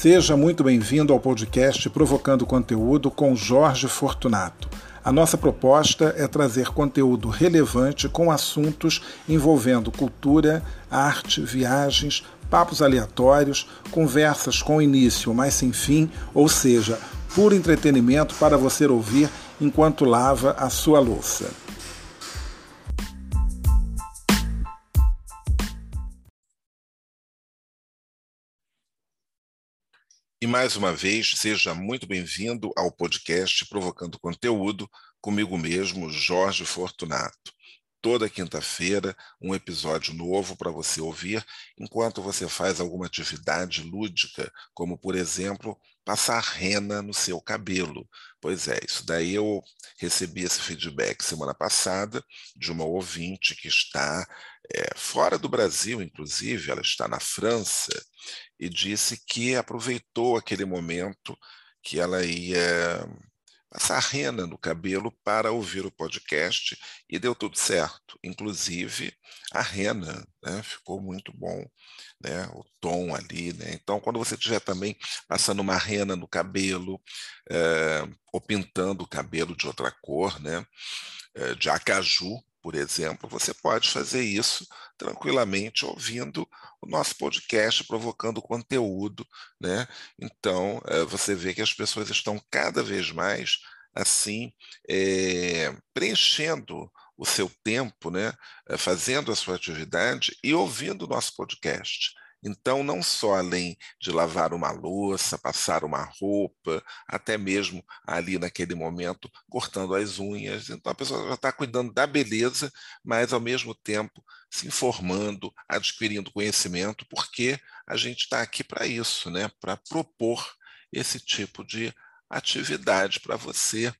Seja muito bem-vindo ao podcast Provocando Conteúdo com Jorge Fortunato. A nossa proposta é trazer conteúdo relevante com assuntos envolvendo cultura, arte, viagens, papos aleatórios, conversas com início, mas sem fim, ou seja, puro entretenimento para você ouvir enquanto lava a sua louça. Mais uma vez, seja muito bem-vindo ao podcast Provocando Conteúdo, comigo mesmo, Jorge Fortunato. Toda quinta-feira, um episódio novo para você ouvir enquanto você faz alguma atividade lúdica, como, por exemplo, passar rena no seu cabelo. Pois é, isso daí eu recebi esse feedback semana passada de uma ouvinte que está é, fora do Brasil, inclusive, ela está na França, e disse que aproveitou aquele momento que ela ia passar rena no cabelo para ouvir o podcast e deu tudo certo. Inclusive, a rena né, ficou muito bom, né, o tom ali. Né? Então, quando você estiver também passando uma rena no cabelo, é, ou pintando o cabelo de outra cor, né, é, de acaju, por exemplo, você pode fazer isso tranquilamente ouvindo o nosso podcast, provocando conteúdo, né? Então, eh, você vê que as pessoas estão cada vez mais assim é, preenchendo o seu tempo, né? Eh, fazendo a sua atividade e ouvindo o nosso podcast. Então, não só além de lavar uma louça, passar uma roupa, até mesmo ali naquele momento cortando as unhas. Então, a pessoa já está cuidando da beleza, mas ao mesmo tempo se informando, adquirindo conhecimento, porque a gente está aqui para isso, né? para propor esse tipo de atividade para você.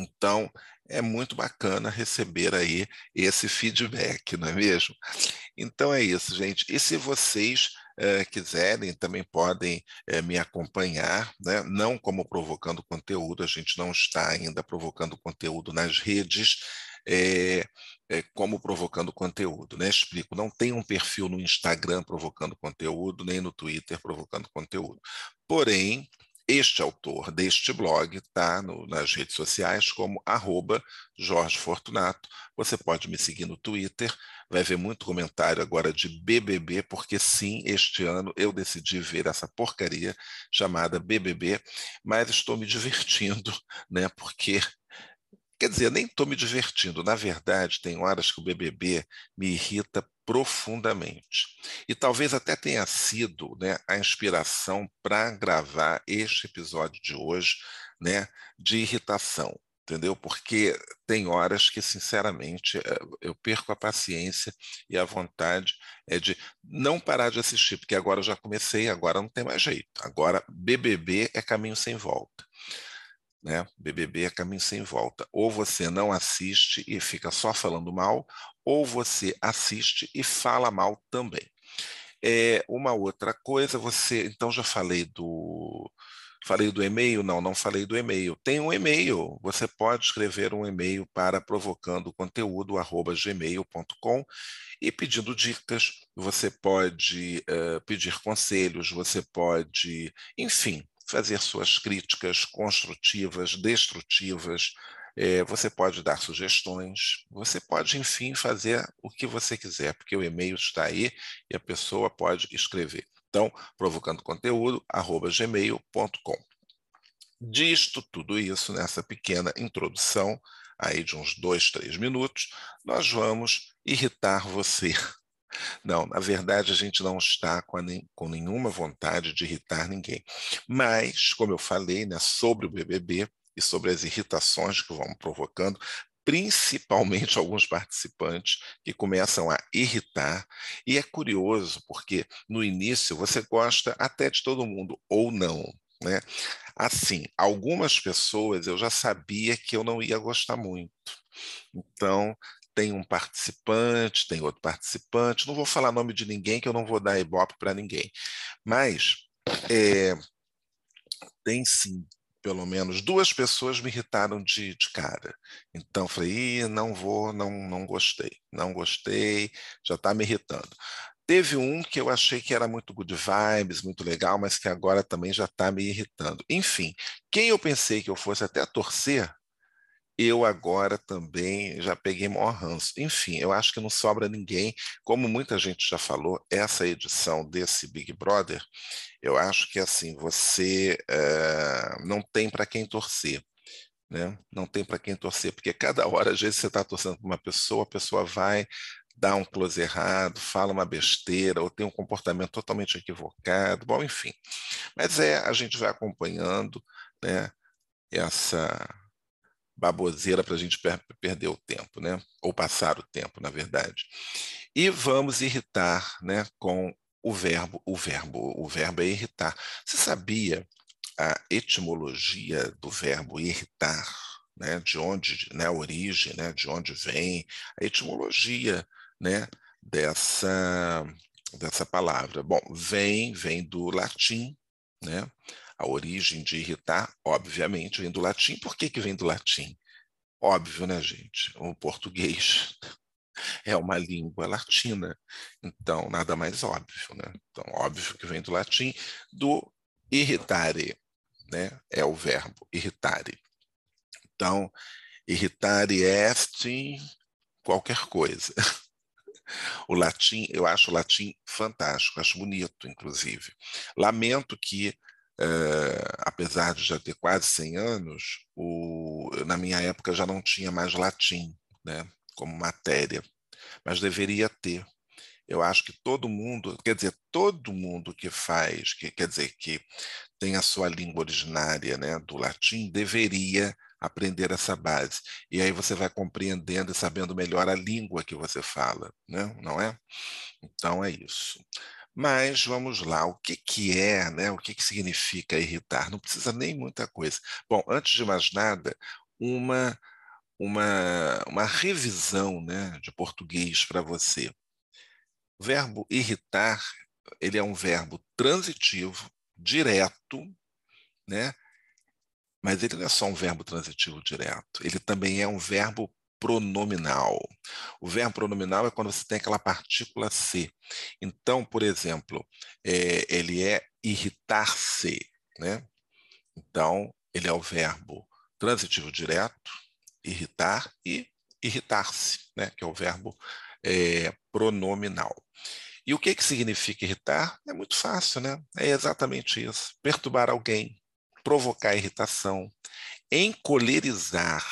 Então, é muito bacana receber aí esse feedback, não é mesmo? Então é isso, gente. E se vocês eh, quiserem, também podem eh, me acompanhar, né? não como provocando conteúdo, a gente não está ainda provocando conteúdo nas redes, é, como provocando conteúdo, né? Explico, não tem um perfil no Instagram provocando conteúdo, nem no Twitter provocando conteúdo. Porém, este autor deste blog está nas redes sociais como arroba Jorge Fortunato. Você pode me seguir no Twitter, vai ver muito comentário agora de BBB, porque sim, este ano eu decidi ver essa porcaria chamada BBB, mas estou me divertindo, né? Porque Quer dizer, nem estou me divertindo. Na verdade, tem horas que o BBB me irrita profundamente. E talvez até tenha sido né, a inspiração para gravar este episódio de hoje né, de irritação, entendeu? Porque tem horas que, sinceramente, eh, eu perco a paciência e a vontade é de não parar de assistir, porque agora eu já comecei, agora não tem mais jeito. Agora, BBB é caminho sem volta. Né? BBB é caminho sem volta. Ou você não assiste e fica só falando mal, ou você assiste e fala mal também. É, uma outra coisa, você. Então, já falei do. Falei do e-mail? Não, não falei do e-mail. Tem um e-mail. Você pode escrever um e-mail para provocando conteúdo gmail.com e pedindo dicas. Você pode uh, pedir conselhos, você pode, enfim, fazer suas críticas construtivas, destrutivas, é, você pode dar sugestões, você pode, enfim, fazer o que você quiser, porque o e-mail está aí e a pessoa pode escrever. Então, provocando conteúdo, gmail.com. Disto tudo isso, nessa pequena introdução, aí de uns dois, três minutos, nós vamos irritar você não, na verdade a gente não está com, nem, com, nenhuma vontade de irritar ninguém. Mas, como eu falei, né, sobre o BBB e sobre as irritações que vão provocando, principalmente alguns participantes que começam a irritar. E é curioso, porque no início você gosta até de todo mundo, ou não. Né? Assim, algumas pessoas eu já sabia que eu não ia gostar muito. Então, tem um participante, tem outro participante, não vou falar nome de ninguém, que eu não vou dar ibope para ninguém, mas é, tem sim, pelo menos duas pessoas me irritaram de, de cara. Então falei, não vou, não, não gostei, não gostei, já está me irritando. Teve um que eu achei que era muito good vibes, muito legal, mas que agora também já está me irritando. Enfim, quem eu pensei que eu fosse até torcer, eu agora também já peguei maior ranço. Enfim, eu acho que não sobra ninguém. Como muita gente já falou, essa edição desse Big Brother, eu acho que assim, você uh, não tem para quem torcer. Né? Não tem para quem torcer, porque cada hora, às vezes, você está torcendo para uma pessoa, a pessoa vai dá um close errado, fala uma besteira, ou tem um comportamento totalmente equivocado, bom, enfim. Mas é, a gente vai acompanhando né, essa baboseira para a gente per perder o tempo, né? ou passar o tempo, na verdade. E vamos irritar né, com o verbo, o verbo, o verbo é irritar. Você sabia a etimologia do verbo irritar? Né, de onde, né, a origem, né, de onde vem, a etimologia né, dessa, dessa palavra. Bom, vem, vem do latim, né? A origem de irritar, obviamente, vem do latim. Por que, que vem do latim? Óbvio, né, gente? O português é uma língua latina, então nada mais óbvio, né? Então, óbvio que vem do latim, do irritare, né? É o verbo irritare. Então, irritare est qualquer coisa. O latim, eu acho o latim fantástico, acho bonito, inclusive. Lamento que, uh, apesar de já ter quase 100 anos, o, na minha época já não tinha mais latim né, como matéria, mas deveria ter. Eu acho que todo mundo, quer dizer, todo mundo que faz, que quer dizer, que tem a sua língua originária né, do latim, deveria aprender essa base. E aí você vai compreendendo e sabendo melhor a língua que você fala, né? não é? Então é isso. Mas vamos lá, o que, que é, né? o que, que significa irritar? Não precisa nem muita coisa. Bom, antes de mais nada, uma, uma, uma revisão né, de português para você. O verbo irritar, ele é um verbo transitivo, direto, né? Mas ele não é só um verbo transitivo direto, ele também é um verbo pronominal. O verbo pronominal é quando você tem aquela partícula se. Então, por exemplo, é, ele é irritar-se, né? Então, ele é o verbo transitivo direto, irritar e irritar-se, né? Que é o verbo é, pronominal. E o que, que significa irritar? É muito fácil, né? É exatamente isso: perturbar alguém, provocar irritação, encolerizar.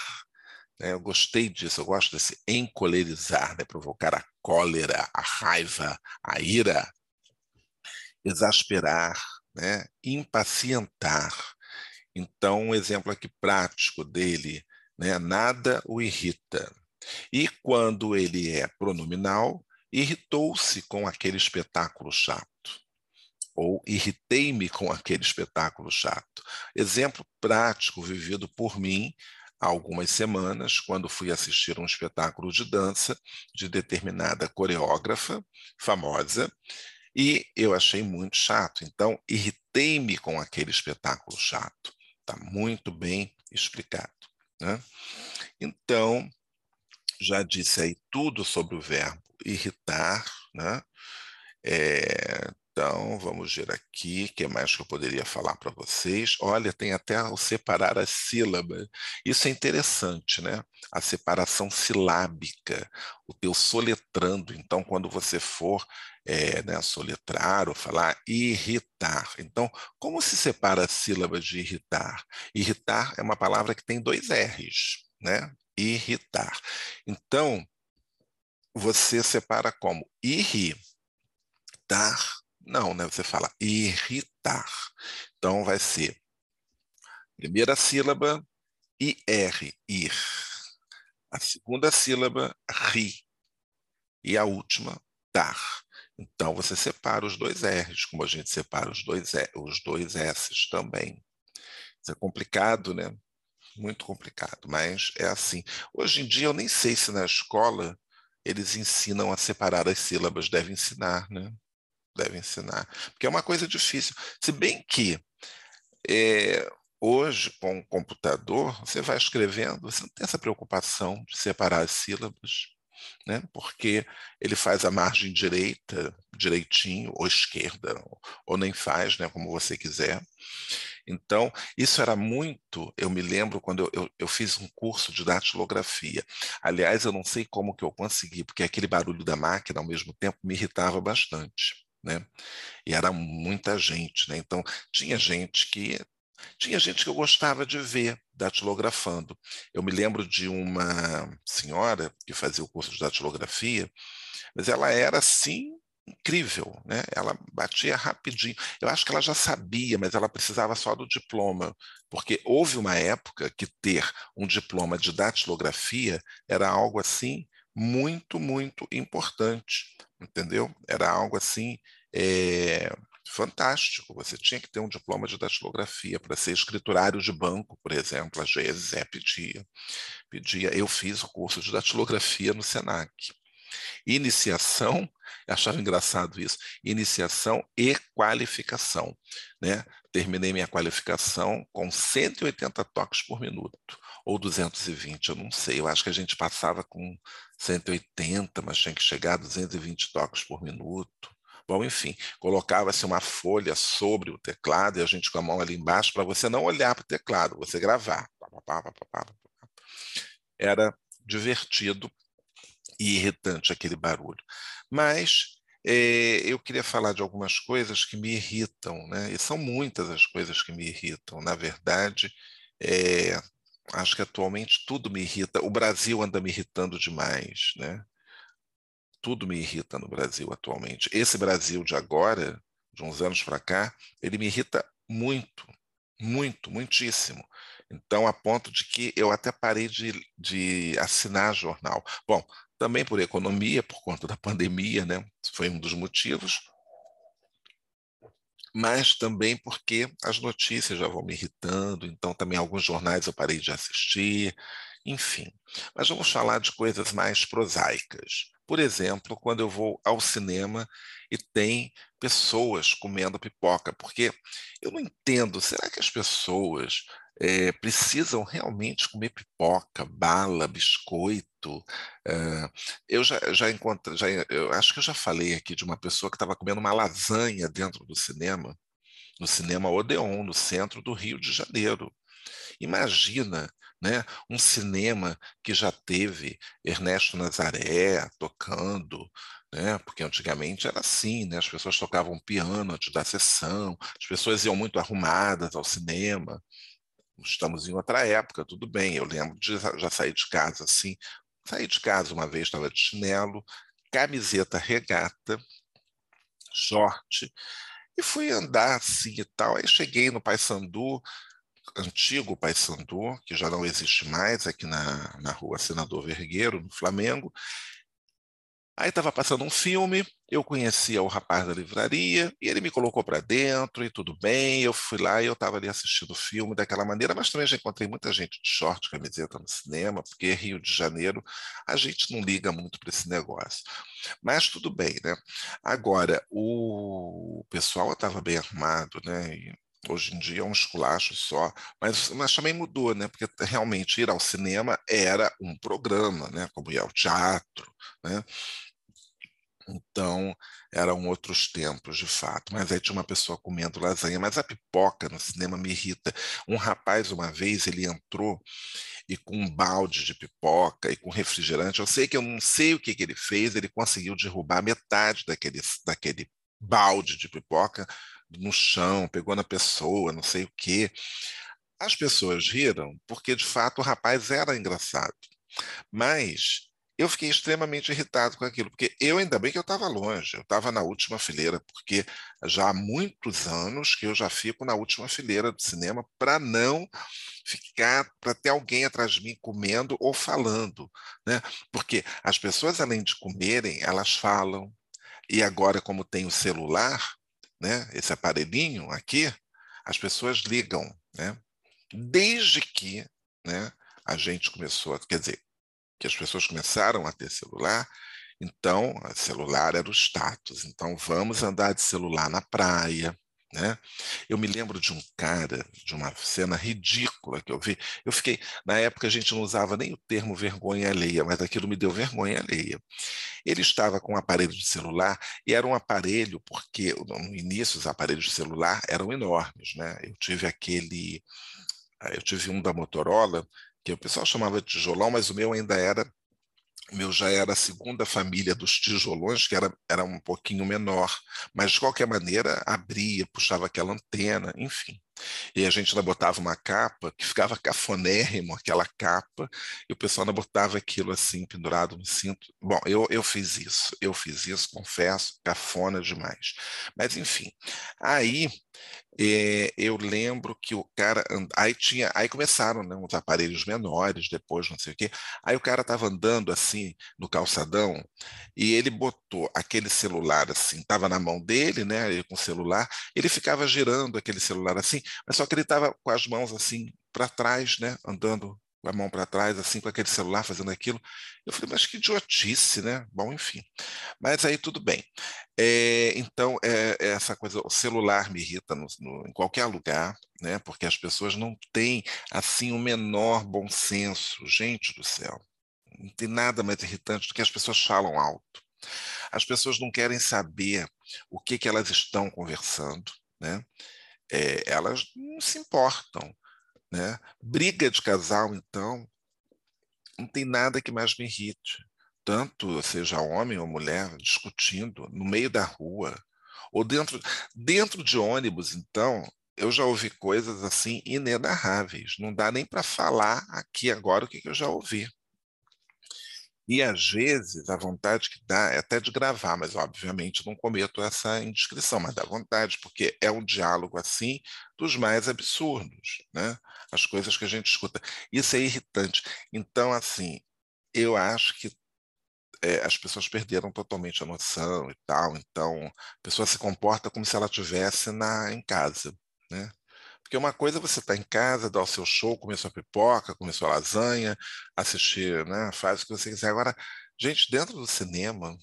Né? Eu gostei disso, eu gosto desse encolerizar, né? provocar a cólera, a raiva, a ira, exasperar, né? impacientar. Então, um exemplo aqui prático dele, né? nada o irrita. E quando ele é pronominal, irritou-se com aquele espetáculo chato ou irritei-me com aquele espetáculo chato. Exemplo prático vivido por mim há algumas semanas, quando fui assistir um espetáculo de dança de determinada coreógrafa famosa, e eu achei muito chato. Então, irritei-me com aquele espetáculo chato. Está muito bem explicado. Né? Então, já disse aí tudo sobre o verbo irritar, né? É, então, vamos ver aqui, o que mais que eu poderia falar para vocês? Olha, tem até o separar as sílabas. Isso é interessante, né? A separação silábica, o teu soletrando. Então, quando você for é, né, soletrar ou falar irritar. Então, como se separa a sílaba de irritar? Irritar é uma palavra que tem dois R's, né? Irritar. Então, você separa como irritar não, né? Você fala irritar. Então vai ser primeira sílaba IR, ir. A segunda sílaba ri. E a última dar. Então você separa os dois R's, como a gente separa os dois, os dois S's também. Isso é complicado, né? Muito complicado, mas é assim. Hoje em dia eu nem sei se na escola eles ensinam a separar as sílabas, devem ensinar, né? Deve ensinar, porque é uma coisa difícil. Se bem que é, hoje, com o computador, você vai escrevendo, você não tem essa preocupação de separar as sílabas. né? porque ele faz a margem direita direitinho, ou esquerda, ou nem faz, né? como você quiser. Então, isso era muito. Eu me lembro quando eu, eu, eu, fiz um curso de datilografia. Aliás, eu não sei como que eu consegui, porque aquele barulho da máquina, ao mesmo tempo, me irritava bastante. Né? E era muita gente. Né? Então, tinha gente que. Tinha gente que eu gostava de ver datilografando. Eu me lembro de uma senhora que fazia o curso de datilografia, mas ela era assim incrível, né? Ela batia rapidinho. Eu acho que ela já sabia, mas ela precisava só do diploma, porque houve uma época que ter um diploma de datilografia era algo assim muito, muito importante, entendeu? Era algo assim é, fantástico. Você tinha que ter um diploma de datilografia para ser escriturário de banco, por exemplo. Às vezes é pedia, pedia. Eu fiz o curso de datilografia no Senac. Iniciação, achava engraçado isso, iniciação e qualificação. Né? Terminei minha qualificação com 180 toques por minuto, ou 220, eu não sei. Eu acho que a gente passava com 180, mas tinha que chegar a 220 toques por minuto. Bom, enfim, colocava-se uma folha sobre o teclado e a gente com a mão ali embaixo para você não olhar para o teclado, você gravar. Era divertido e irritante aquele barulho. Mas é, eu queria falar de algumas coisas que me irritam, né? e são muitas as coisas que me irritam. Na verdade, é, acho que atualmente tudo me irrita. O Brasil anda me irritando demais. Né? Tudo me irrita no Brasil atualmente. Esse Brasil de agora, de uns anos para cá, ele me irrita muito, muito, muitíssimo. Então, a ponto de que eu até parei de, de assinar jornal. Bom, também por economia, por conta da pandemia, né? foi um dos motivos, mas também porque as notícias já vão me irritando, então também alguns jornais eu parei de assistir, enfim. Mas vamos falar de coisas mais prosaicas. Por exemplo, quando eu vou ao cinema e tem pessoas comendo pipoca, porque eu não entendo, será que as pessoas é, precisam realmente comer pipoca, bala, biscoito. É, eu já, já encontrei, já, eu acho que eu já falei aqui de uma pessoa que estava comendo uma lasanha dentro do cinema, no cinema Odeon, no centro do Rio de Janeiro. Imagina né, um cinema que já teve Ernesto Nazaré tocando, né? Porque antigamente era assim, né? As pessoas tocavam piano antes da sessão, as pessoas iam muito arrumadas ao cinema, estamos em outra época, tudo bem. Eu lembro de já sair de casa assim. Saí de casa uma vez, estava de chinelo, camiseta regata, short, e fui andar assim e tal. Aí cheguei no Paysandu, antigo Paysandu, que já não existe mais, aqui na, na rua Senador Vergueiro, no Flamengo, Aí estava passando um filme, eu conhecia o rapaz da livraria e ele me colocou para dentro e tudo bem. Eu fui lá e eu estava ali assistindo o filme daquela maneira, mas também já encontrei muita gente de short, camiseta no cinema, porque Rio de Janeiro a gente não liga muito para esse negócio. Mas tudo bem, né? Agora, o pessoal estava bem armado, né? E hoje em dia é um esculacho só, mas, mas também mudou, né? Porque realmente ir ao cinema era um programa, né? Como ir ao teatro, né? Então, eram outros tempos, de fato. Mas aí tinha uma pessoa comendo lasanha. Mas a pipoca no cinema me irrita. Um rapaz, uma vez, ele entrou e com um balde de pipoca e com refrigerante. Eu sei que eu não sei o que, que ele fez, ele conseguiu derrubar metade daquele, daquele balde de pipoca no chão, pegou na pessoa, não sei o quê. As pessoas riram porque, de fato, o rapaz era engraçado. Mas eu fiquei extremamente irritado com aquilo, porque eu ainda bem que eu estava longe, eu estava na última fileira, porque já há muitos anos que eu já fico na última fileira do cinema para não ficar, para ter alguém atrás de mim comendo ou falando, né? Porque as pessoas além de comerem, elas falam. E agora como tem o celular, né, esse aparelhinho aqui, as pessoas ligam, né? Desde que, né, a gente começou, quer dizer, que as pessoas começaram a ter celular, então celular era o status. Então vamos andar de celular na praia, Né? Eu me lembro de um cara, de uma cena ridícula que eu vi. Eu fiquei, na época a gente não usava nem o termo vergonha alheia, mas aquilo me deu vergonha alheia. Ele estava com um aparelho de celular e era um aparelho porque no início os aparelhos de celular eram enormes, né? Eu tive aquele, eu tive um da Motorola que o pessoal chamava de tijolão, mas o meu ainda era o meu já era a segunda família dos tijolões, que era, era um pouquinho menor, mas de qualquer maneira abria, puxava aquela antena, enfim. E a gente ainda botava uma capa que ficava cafonérrimo, aquela capa, e o pessoal ainda botava aquilo assim, pendurado no cinto. Bom, eu, eu fiz isso, eu fiz isso, confesso, cafona demais. Mas enfim, aí é, eu lembro que o cara. Aí tinha. Aí começaram né, uns aparelhos menores, depois não sei o quê. Aí o cara estava andando assim no calçadão e ele botou aquele celular assim, estava na mão dele, né? Ele com o celular, ele ficava girando aquele celular assim, mas só que ele estava com as mãos assim para trás, né? Andando com a mão para trás, assim, com aquele celular, fazendo aquilo. Eu falei, mas que idiotice, né? Bom, enfim. Mas aí tudo bem. É, então, é, é essa coisa, o celular me irrita no, no, em qualquer lugar, né? Porque as pessoas não têm, assim, o menor bom senso. Gente do céu, não tem nada mais irritante do que as pessoas falam alto. As pessoas não querem saber o que, que elas estão conversando, né? É, elas não se importam. Né? Briga de casal, então, não tem nada que mais me irrite. Tanto seja homem ou mulher discutindo no meio da rua, ou dentro, dentro de ônibus, então, eu já ouvi coisas assim inenarráveis. Não dá nem para falar aqui agora o que, que eu já ouvi. E às vezes a vontade que dá é até de gravar, mas obviamente não cometo essa indiscrição, mas dá vontade, porque é um diálogo assim dos mais absurdos, né? As coisas que a gente escuta. Isso é irritante. Então, assim, eu acho que é, as pessoas perderam totalmente a noção e tal. Então, a pessoa se comporta como se ela estivesse na, em casa, né? Porque uma coisa é você estar tá em casa, dar o seu show, comer sua pipoca, comer sua lasanha, assistir, né? faz o que você quiser. Agora, gente, dentro do cinema,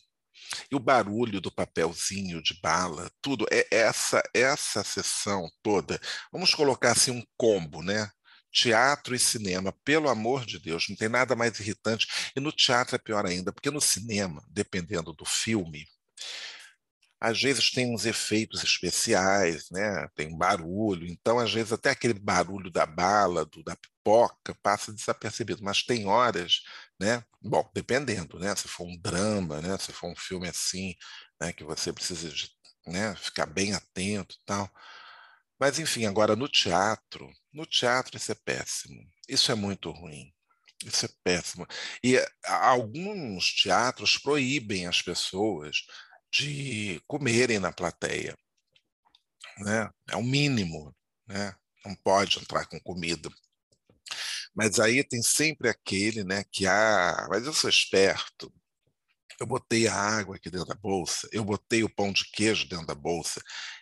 e o barulho do papelzinho de bala, tudo, é essa essa sessão toda. Vamos colocar assim um combo, né? Teatro e cinema, pelo amor de Deus, não tem nada mais irritante. E no teatro é pior ainda, porque no cinema, dependendo do filme, às vezes tem uns efeitos especiais, né? tem barulho, então às vezes até aquele barulho da bala, do, da pipoca, passa desapercebido, mas tem horas, né? bom, dependendo, né? se for um drama, né? se for um filme assim, né? que você precisa de, né? ficar bem atento e tal. Mas enfim, agora no teatro, no teatro isso é péssimo, isso é muito ruim. Isso é péssimo. E alguns teatros proíbem as pessoas de comerem na plateia. Né? É o mínimo, né? não pode entrar com comida. Mas aí tem sempre aquele né, que, ah, mas eu sou esperto, eu botei a água aqui dentro da bolsa, eu botei o pão de queijo dentro da bolsa.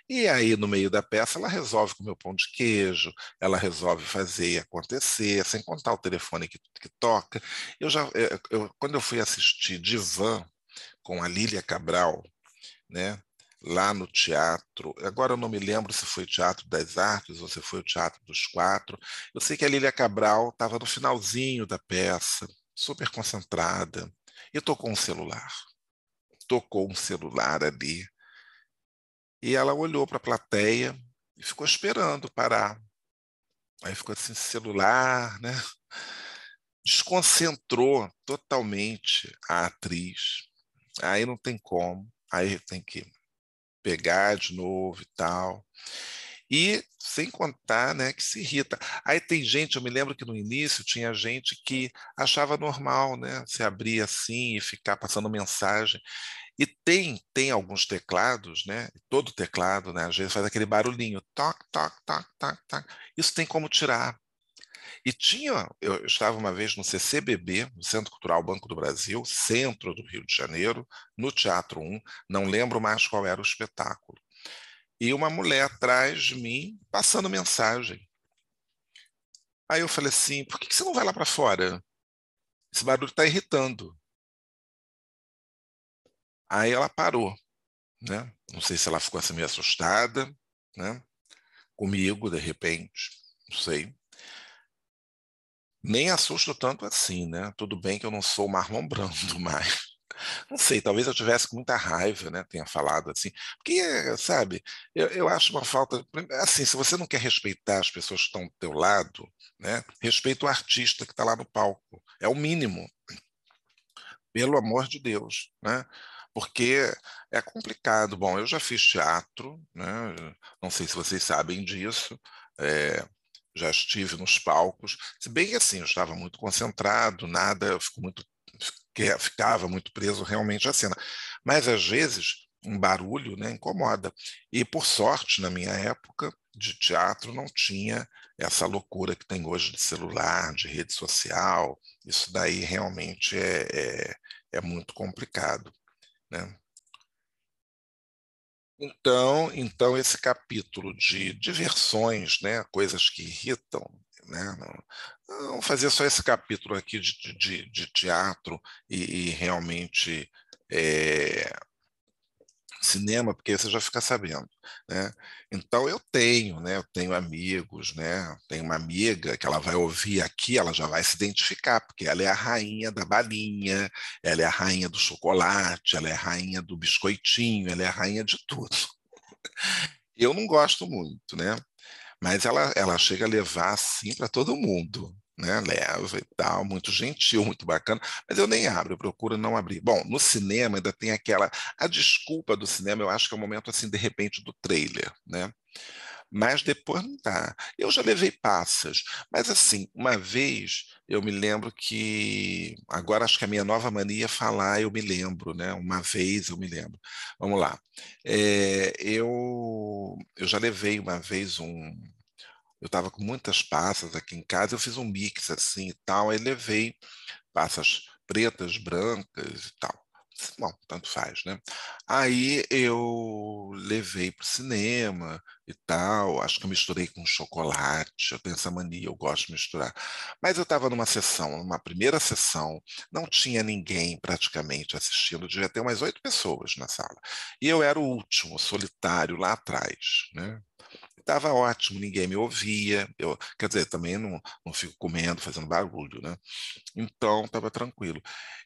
E aí, no meio da peça, ela resolve comer o pão de queijo, ela resolve fazer acontecer, sem contar o telefone que, que toca. Eu já, eu, eu, quando eu fui assistir Divan com a Lília Cabral, né? lá no teatro. Agora eu não me lembro se foi o Teatro das Artes ou se foi o Teatro dos Quatro. Eu sei que a Lília Cabral estava no finalzinho da peça, super concentrada, e tocou um celular. Tocou um celular ali. E ela olhou para a plateia e ficou esperando parar. Aí ficou assim, celular, né? Desconcentrou totalmente a atriz. Aí não tem como aí tem que pegar de novo e tal. E sem contar né, que se irrita. Aí tem gente, eu me lembro que no início tinha gente que achava normal, né? Se abrir assim e ficar passando mensagem. E tem, tem alguns teclados, né? Todo teclado, né? Às vezes faz aquele barulhinho, toc, toc, toc, toc, toc. Isso tem como tirar. E tinha, eu estava uma vez no CCBB, no Centro Cultural Banco do Brasil, centro do Rio de Janeiro, no Teatro 1, não lembro mais qual era o espetáculo. E uma mulher atrás de mim passando mensagem. Aí eu falei assim: por que você não vai lá para fora? Esse barulho está irritando. Aí ela parou. Né? Não sei se ela ficou assim meio assustada, né? comigo, de repente, não sei. Nem assusto tanto assim, né? Tudo bem que eu não sou Marlon Brando, mas não sei, talvez eu tivesse com muita raiva, né? Tenha falado assim, porque, sabe, eu, eu acho uma falta. Assim, se você não quer respeitar as pessoas que estão do teu lado, né? Respeita o artista que está lá no palco, é o mínimo. Pelo amor de Deus, né? porque é complicado. Bom, eu já fiz teatro, né? não sei se vocês sabem disso, é, já estive nos palcos, se bem assim, eu estava muito concentrado, nada, eu fico muito, ficava muito preso realmente à cena. Mas às vezes um barulho né, incomoda. E por sorte, na minha época de teatro, não tinha essa loucura que tem hoje de celular, de rede social. Isso daí realmente é, é, é muito complicado. Né? Então, então, esse capítulo de diversões, né, coisas que irritam, né, não, não fazer só esse capítulo aqui de, de, de teatro e, e realmente é, cinema, porque você já fica sabendo, né? Então eu tenho, né? Eu tenho amigos, né? Tenho uma amiga que ela vai ouvir aqui, ela já vai se identificar, porque ela é a rainha da balinha, ela é a rainha do chocolate, ela é a rainha do biscoitinho, ela é a rainha de tudo. Eu não gosto muito, né? Mas ela, ela chega a levar assim para todo mundo, né, leva e tal, muito gentil, muito bacana, mas eu nem abro, eu procuro não abrir. Bom, no cinema ainda tem aquela, a desculpa do cinema, eu acho que é o momento assim, de repente, do trailer, né? Mas depois não dá. Eu já levei passas, mas assim, uma vez eu me lembro que, agora acho que a minha nova mania é falar, eu me lembro, né? Uma vez eu me lembro. Vamos lá. É, eu, eu já levei uma vez um, eu estava com muitas passas aqui em casa, eu fiz um mix assim e tal, aí levei passas pretas, brancas e tal. Bom, tanto faz, né? Aí eu levei para o cinema e tal. Acho que eu misturei com chocolate. Eu tenho essa mania, eu gosto de misturar. Mas eu estava numa sessão, numa primeira sessão, não tinha ninguém praticamente assistindo, devia ter umas oito pessoas na sala. E eu era o último, solitário lá atrás, né? Estava ótimo, ninguém me ouvia, eu, quer dizer, também não, não fico comendo, fazendo barulho, né? Então estava tranquilo.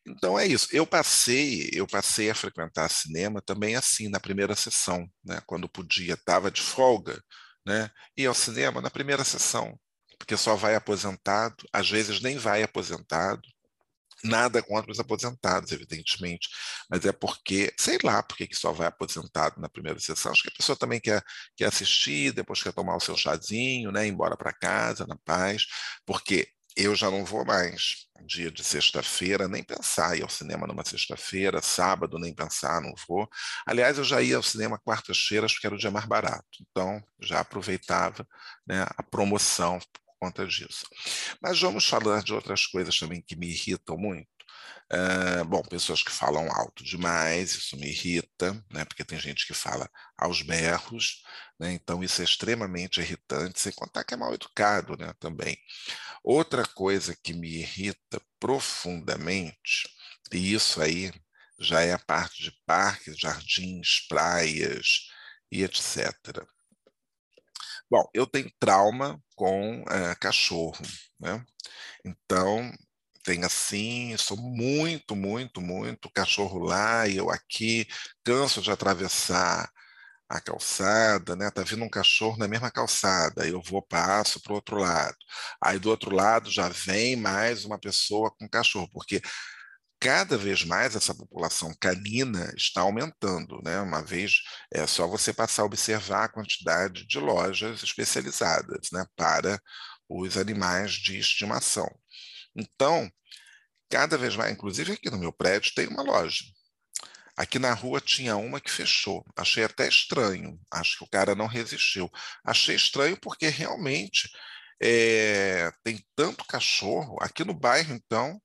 Então é isso. Eu passei, eu passei a frequentar cinema também assim na primeira sessão, né? Quando podia, estava de folga, né? Ia ao cinema na primeira sessão, porque só vai aposentado, às vezes nem vai aposentado, Nada contra os aposentados, evidentemente, mas é porque, sei lá, porque que só vai aposentado na primeira sessão. Acho que a pessoa também quer, quer assistir, depois quer tomar o seu chazinho, né, ir embora para casa, na paz, porque eu já não vou mais dia de sexta-feira, nem pensar ir ao cinema numa sexta-feira, sábado, nem pensar, não vou. Aliás, eu já ia ao cinema quartas-feiras, porque era o dia mais barato, então já aproveitava né, a promoção conta disso. Mas vamos falar de outras coisas também que me irritam muito. Uh, bom, pessoas que falam alto demais, isso me irrita, né, porque tem gente que fala aos berros, né, então isso é extremamente irritante, sem contar que é mal educado né, também. Outra coisa que me irrita profundamente, e isso aí já é a parte de parques, jardins, praias e etc. Bom, eu tenho trauma com é, cachorro, né? Então, tem assim, sou muito, muito, muito cachorro lá e eu aqui, canso de atravessar a calçada, né? Tá vindo um cachorro na mesma calçada, eu vou passo para o outro lado. Aí do outro lado já vem mais uma pessoa com cachorro, porque cada vez mais essa população canina está aumentando. Né? Uma vez é só você passar a observar a quantidade de lojas especializadas né, para os animais de estimação. Então, cada vez mais, inclusive aqui no meu prédio tem uma loja. Aqui na rua tinha uma que fechou. Achei até estranho. Acho que o cara não resistiu. Achei estranho porque realmente é, tem tanto cachorro. Aqui no bairro, então,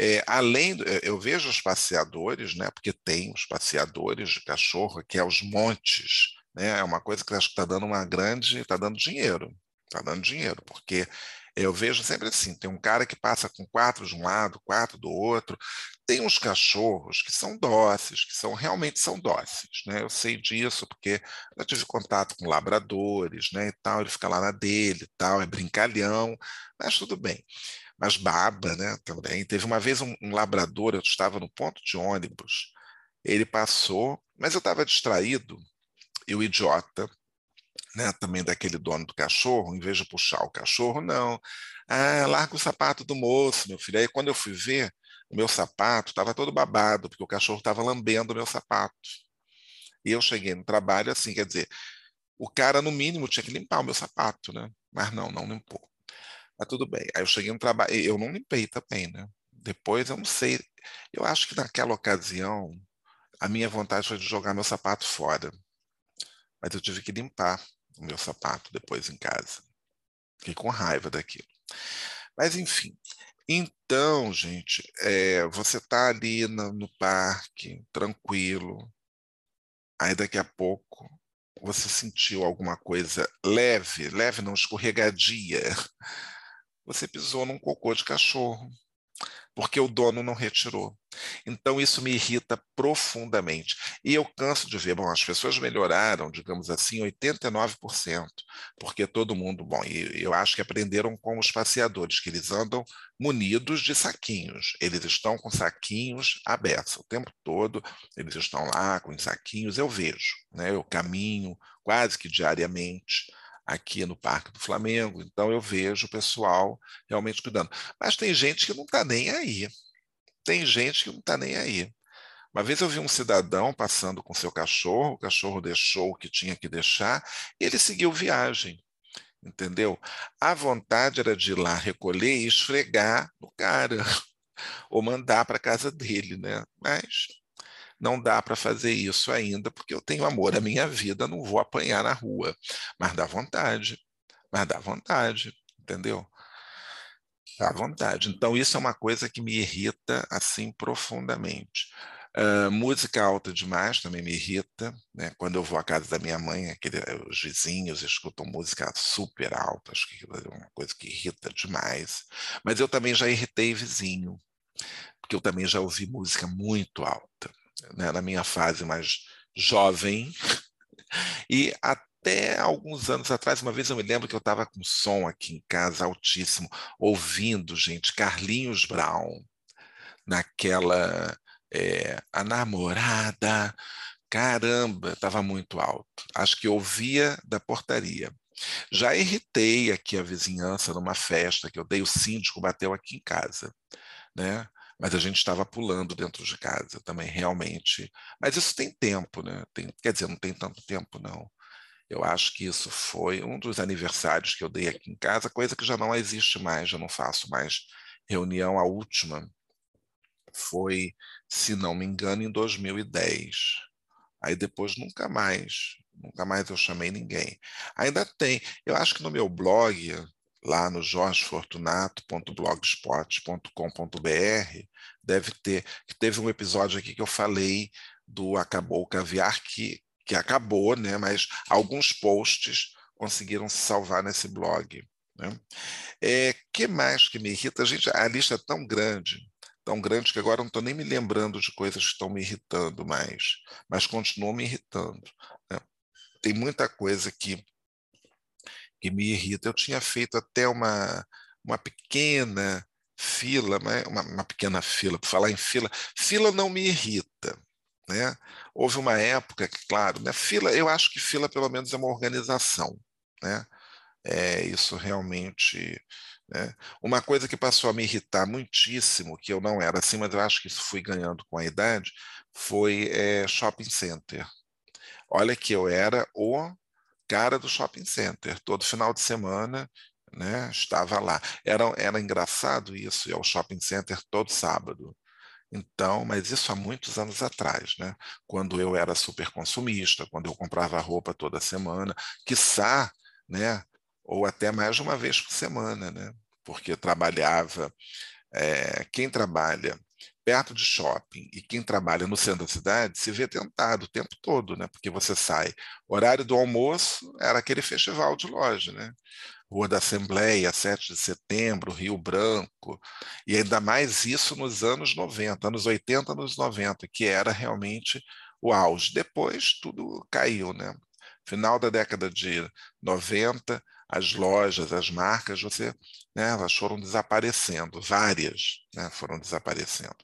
é, além, eh, eu vejo os passeadores, né, porque tem os passeadores de cachorro, que é os montes, né, é uma coisa que acho que está dando uma grande, está dando dinheiro, está dando dinheiro, porque Eu vejo sempre assim: tem um cara que passa com quatro de um lado, quatro do outro. Tem uns cachorros que são dóceis, que são realmente são dóceis, né? Eu sei disso porque eu tive contato com labradores, né? E tal, ele fica lá na dele, tal, é brincalhão, mas tudo bem. Mas baba, né? Também teve uma vez um, um labrador, eu estava no ponto de ônibus, ele passou, mas eu estava distraído e o idiota né, também daquele dono do cachorro, em vez de puxar o cachorro, não. Ah, larga o sapato do moço, meu filho. Aí quando eu fui ver, o meu sapato estava todo babado, porque o cachorro estava lambendo o meu sapato. E eu cheguei no trabalho assim, quer dizer, o cara, no mínimo, tinha que limpar o meu sapato, né? Mas não, não limpou. Mas tudo bem. Aí eu cheguei no trabalho, eu não limpei também, né? Depois eu não sei. Eu acho que naquela ocasião a minha vontade foi de jogar meu sapato fora. Mas eu tive que limpar o meu sapato depois em casa. Fiquei com raiva daquilo. Mas, enfim. Então, gente, é, você está ali no, no parque, tranquilo. Aí, daqui a pouco, você sentiu alguma coisa leve, leve não, escorregadia. Você pisou num cocô de cachorro porque o dono não retirou. Então isso me irrita profundamente. E eu canso de ver, bom, as pessoas melhoraram, digamos assim, 89%, porque todo mundo, bom, eu acho que aprenderam com os passeadores, que eles andam munidos de saquinhos. Eles estão com saquinhos abertos o tempo todo, eles estão lá com os saquinhos, eu vejo, né? Eu caminho quase que diariamente aqui no Parque do Flamengo, então eu vejo o pessoal realmente cuidando. Mas tem gente que não está nem aí. Tem gente que não está nem aí. Uma vez eu vi um cidadão passando com seu cachorro, o cachorro deixou o que tinha que deixar, ele seguiu viagem. Entendeu? A vontade era de ir lá recolher e esfregar no cara, ou mandar para casa dele, né? Mas não dá para fazer isso ainda, porque eu tenho amor à minha vida, não vou apanhar na rua. Mas dá vontade, mas dá vontade, entendeu? Dá vontade. Então, isso é uma coisa que me irrita assim profundamente. Uh, música alta demais também me irrita. Né? Quando eu vou à casa da minha mãe, aquele, os vizinhos escutam música super alta, acho que é uma coisa que irrita demais. Mas eu também já irritei vizinho, porque eu também já ouvi música muito alta né, na minha fase mais jovem. E até alguns anos atrás, uma vez eu me lembro que eu estava com som aqui em casa altíssimo, ouvindo, gente, Carlinhos Brown, naquela. É, a namorada, caramba, estava muito alto. Acho que ouvia da portaria. Já irritei aqui a vizinhança numa festa que eu dei, o síndico bateu aqui em casa, né? Mas a gente estava pulando dentro de casa também, realmente. Mas isso tem tempo, né? Tem, quer dizer, não tem tanto tempo, não. Eu acho que isso foi um dos aniversários que eu dei aqui em casa, coisa que já não existe mais, já não faço mais reunião. A última foi, se não me engano, em 2010. Aí depois nunca mais, nunca mais eu chamei ninguém. Ainda tem, eu acho que no meu blog, lá no jorgefortunato.blogspot.com.br, deve ter, que teve um episódio aqui que eu falei do Acabou o Caviar, que, que acabou, né? mas alguns posts conseguiram se salvar nesse blog. Né? É, que mais que me irrita? Gente, a lista é tão grande, tão grande que agora não estou nem me lembrando de coisas que estão me irritando mais, mas continuam me irritando. Né? Tem muita coisa que que me irrita. Eu tinha feito até uma, uma pequena fila, uma, uma pequena fila, para falar em fila, fila não me irrita. Né? Houve uma época que, claro, né, fila, eu acho que fila pelo menos é uma organização. Né? É, isso realmente. Né? Uma coisa que passou a me irritar muitíssimo, que eu não era assim, mas eu acho que isso fui ganhando com a idade, foi é, shopping center. Olha que eu era o cara do shopping center. Todo final de semana né, estava lá. Era, era engraçado isso, ir ao shopping center todo sábado. Então, mas isso há muitos anos atrás, né? Quando eu era super consumista, quando eu comprava roupa toda semana, quiçá, né? Ou até mais de uma vez por semana, né? Porque trabalhava. É, quem trabalha perto de shopping e quem trabalha no centro da cidade se vê tentado o tempo todo, né? Porque você sai, horário do almoço era aquele festival de loja, né? Rua da Assembleia, 7 de setembro, Rio Branco, e ainda mais isso nos anos 90, anos 80, anos 90, que era realmente o auge. Depois tudo caiu, né? Final da década de 90, as lojas, as marcas, você, né, elas foram desaparecendo, várias né, foram desaparecendo.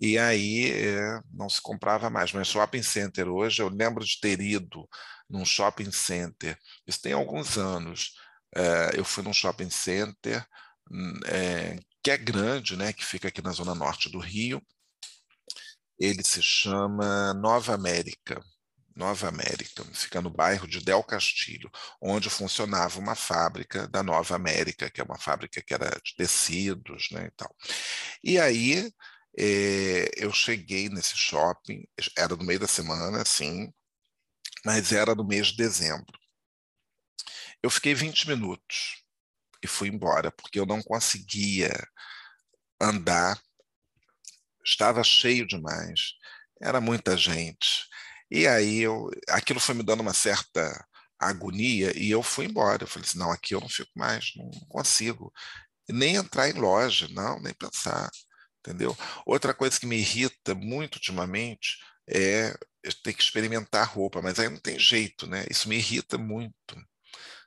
E aí é, não se comprava mais. Mas shopping center hoje, eu lembro de ter ido num shopping center, isso tem alguns anos, é, eu fui num shopping center é, que é grande, né, que fica aqui na zona norte do Rio, ele se chama Nova América. Nova América, fica no bairro de Del Castilho, onde funcionava uma fábrica da Nova América, que é uma fábrica que era de tecidos, né, e tal. E aí é, eu cheguei nesse shopping, era no meio da semana, sim, mas era no mês de dezembro. Eu fiquei 20 minutos e fui embora, porque eu não conseguia andar, estava cheio demais, era muita gente. E aí eu, aquilo foi me dando uma certa agonia e eu fui embora. Eu falei assim, não, aqui eu não fico mais, não consigo nem entrar em loja, não, nem pensar entendeu? Outra coisa que me irrita muito ultimamente é ter que experimentar roupa, mas aí não tem jeito, né? Isso me irrita muito,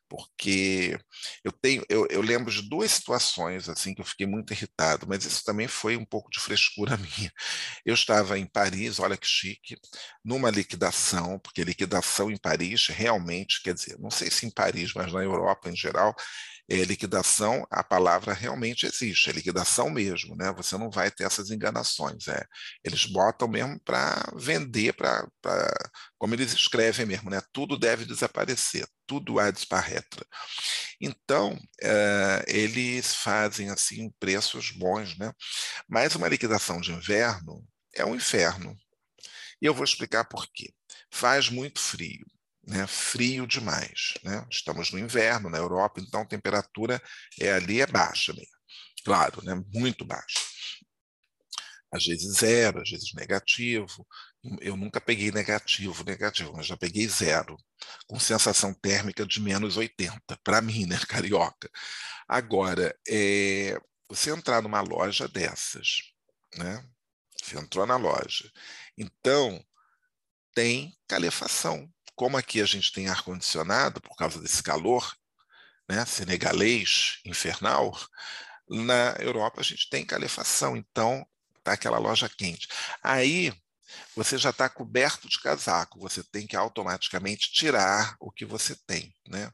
porque eu tenho, eu, eu lembro de duas situações assim que eu fiquei muito irritado, mas isso também foi um pouco de frescura minha. Eu estava em Paris, olha que chique, numa liquidação, porque liquidação em Paris realmente, quer dizer, não sei se em Paris, mas na Europa em geral, é, liquidação, a palavra realmente existe, é liquidação mesmo, né? Você não vai ter essas enganações. É. Eles botam mesmo para vender, para como eles escrevem mesmo, né? Tudo deve desaparecer, tudo há disparretra. Então, é, eles fazem assim preços bons, né? Mas uma liquidação de inverno é um inferno. E eu vou explicar por quê. Faz muito frio né, frio demais. Né? Estamos no inverno na Europa, então a temperatura é, ali é baixa mesmo. Claro, né, muito baixa. Às vezes zero, às vezes negativo. Eu nunca peguei negativo, negativo, mas já peguei zero, com sensação térmica de menos 80, para mim, né, carioca. Agora, é, você entrar numa loja dessas, né? Você entrou na loja. Então, tem calefação como aqui a gente tem ar-condicionado por causa desse calor, né, senegalês, infernal, na Europa a gente tem calefação, então está aquela loja quente. Aí você já está coberto de casaco, você tem que automaticamente tirar o que você tem, né?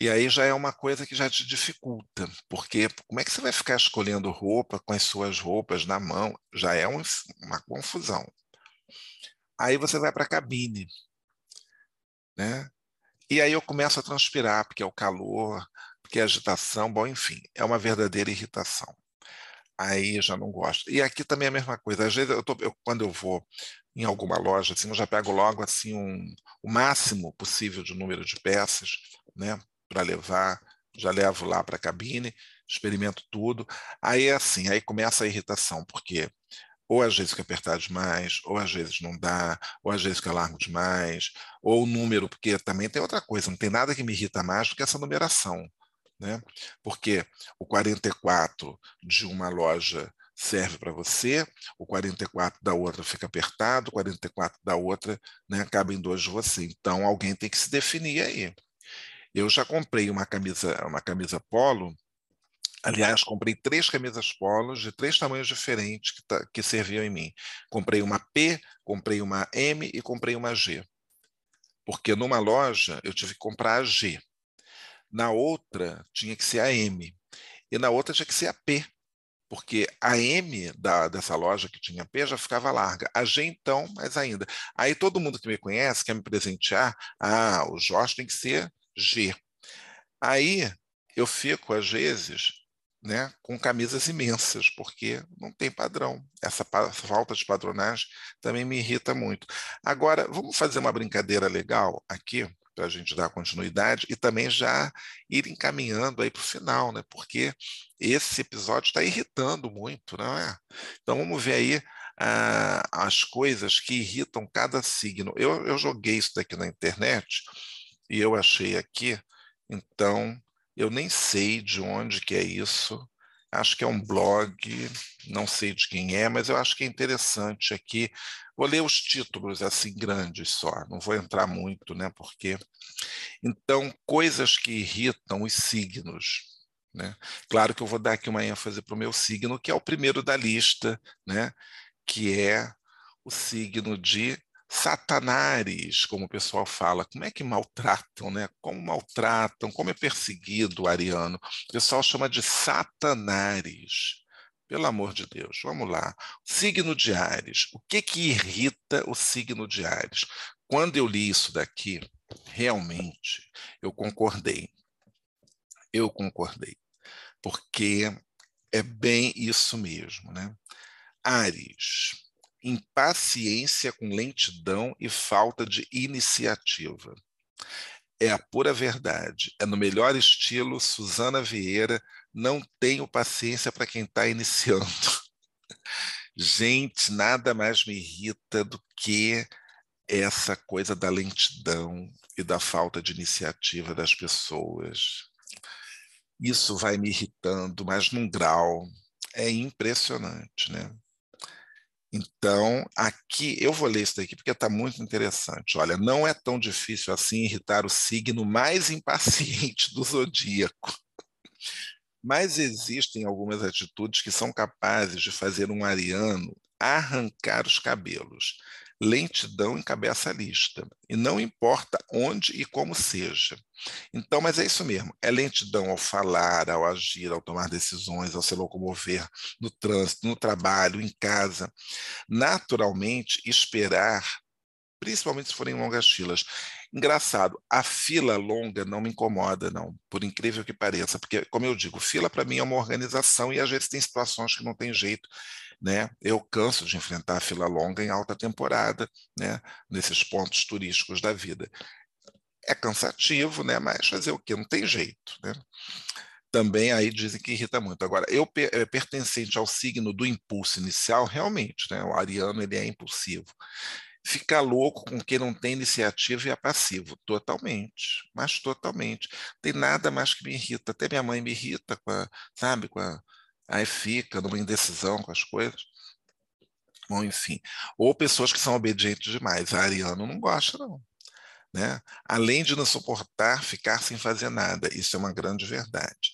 E aí já é uma coisa que já te dificulta, porque como é que você vai ficar escolhendo roupa com as suas roupas na mão? Já é um, uma confusão. Aí você vai para a cabine, né? E aí eu começo a transpirar, porque é o calor, porque é a agitação, bom, enfim, é uma verdadeira irritação. Aí já não gosto. E aqui também é a mesma coisa. Às vezes, eu tô, eu, quando eu vou em alguma loja, assim, eu já pego logo assim um, o máximo possível de número de peças, né, para levar. Já levo lá para a cabine, experimento tudo. Aí é assim, aí começa a irritação, porque ou às vezes que apertar demais, ou às vezes não dá, ou às vezes que largo demais, ou o número, porque também tem outra coisa, não tem nada que me irrita mais do que essa numeração. Né? Porque o 44 de uma loja serve para você, o 44 da outra fica apertado, o 44 da outra né, cabe em dois de você. Então alguém tem que se definir aí. Eu já comprei uma camisa, uma camisa polo Aliás, comprei três camisas polos de três tamanhos diferentes que, tá, que serviam em mim. Comprei uma P, comprei uma M e comprei uma G. Porque numa loja eu tive que comprar a G. Na outra tinha que ser a M. E na outra tinha que ser a P. Porque a M da, dessa loja que tinha P já ficava larga. A G, então, mais ainda. Aí todo mundo que me conhece quer me presentear. Ah, o Jorge tem que ser G. Aí eu fico, às vezes, né, com camisas imensas, porque não tem padrão. Essa falta de padronagem também me irrita muito. Agora, vamos fazer uma brincadeira legal aqui, para a gente dar continuidade e também já ir encaminhando aí para o final, né? porque esse episódio está irritando muito, não é? Então vamos ver aí ah, as coisas que irritam cada signo. Eu, eu joguei isso daqui na internet e eu achei aqui Então, eu nem sei de onde que é isso. Acho que é um blog, não sei de quem é, mas eu acho que é interessante aqui. Vou ler os títulos assim grandes só, não vou entrar muito, né? Porque então coisas que irritam os signos. Né? Claro que eu vou dar aqui uma ênfase para o meu signo, que é o primeiro da lista, né? que é o signo de satanares, como o pessoal fala, como é que maltratam, né? Como maltratam, como é perseguido o ariano. O pessoal chama de satanares. Pelo amor de Deus, vamos lá. Signo de Ares. O que que irrita o signo de Ares? Quando eu li isso daqui, realmente eu concordei. Eu concordei. Porque é bem isso mesmo, né? Ares impaciência com lentidão e falta de iniciativa. É a pura verdade. É no melhor estilo Suzana Vieira, não tenho paciência para quem está iniciando. Gente, nada mais me irrita do que essa coisa da lentidão e da falta de iniciativa das pessoas. Isso vai me irritando, mas num grau é impressionante, né? Então, aqui, eu vou ler isso daqui porque está muito interessante. Olha, não é tão difícil assim irritar o signo mais impaciente do zodíaco. Mas existem algumas atitudes que são capazes de fazer um ariano arrancar os cabelos. Lentidão encabeça a lista, e não importa onde e como seja. Então, mas é isso mesmo, é lentidão ao falar, ao agir, ao tomar decisões, ao se locomover no trânsito, no trabalho, em casa. Naturalmente, esperar, principalmente se forem longas filas. Engraçado, a fila longa não me incomoda, não, por incrível que pareça, porque, como eu digo, fila para mim é uma organização e às vezes tem situações que não tem jeito né? Eu canso de enfrentar fila longa em alta temporada, né? Nesses pontos turísticos da vida. É cansativo, né? Mas fazer o quê? Não tem jeito, né? Também aí dizem que irrita muito. Agora, eu é, pertencente ao signo do impulso inicial, realmente, né? O ariano ele é impulsivo. Ficar louco com quem não tem iniciativa e é passivo, totalmente, mas totalmente. Tem nada mais que me irrita. Até minha mãe me irrita com a, sabe, com a, aí fica numa indecisão com as coisas. Bom, enfim. Ou pessoas que são obedientes demais. A Ariano não gosta, não. Né? Além de não suportar ficar sem fazer nada. Isso é uma grande verdade.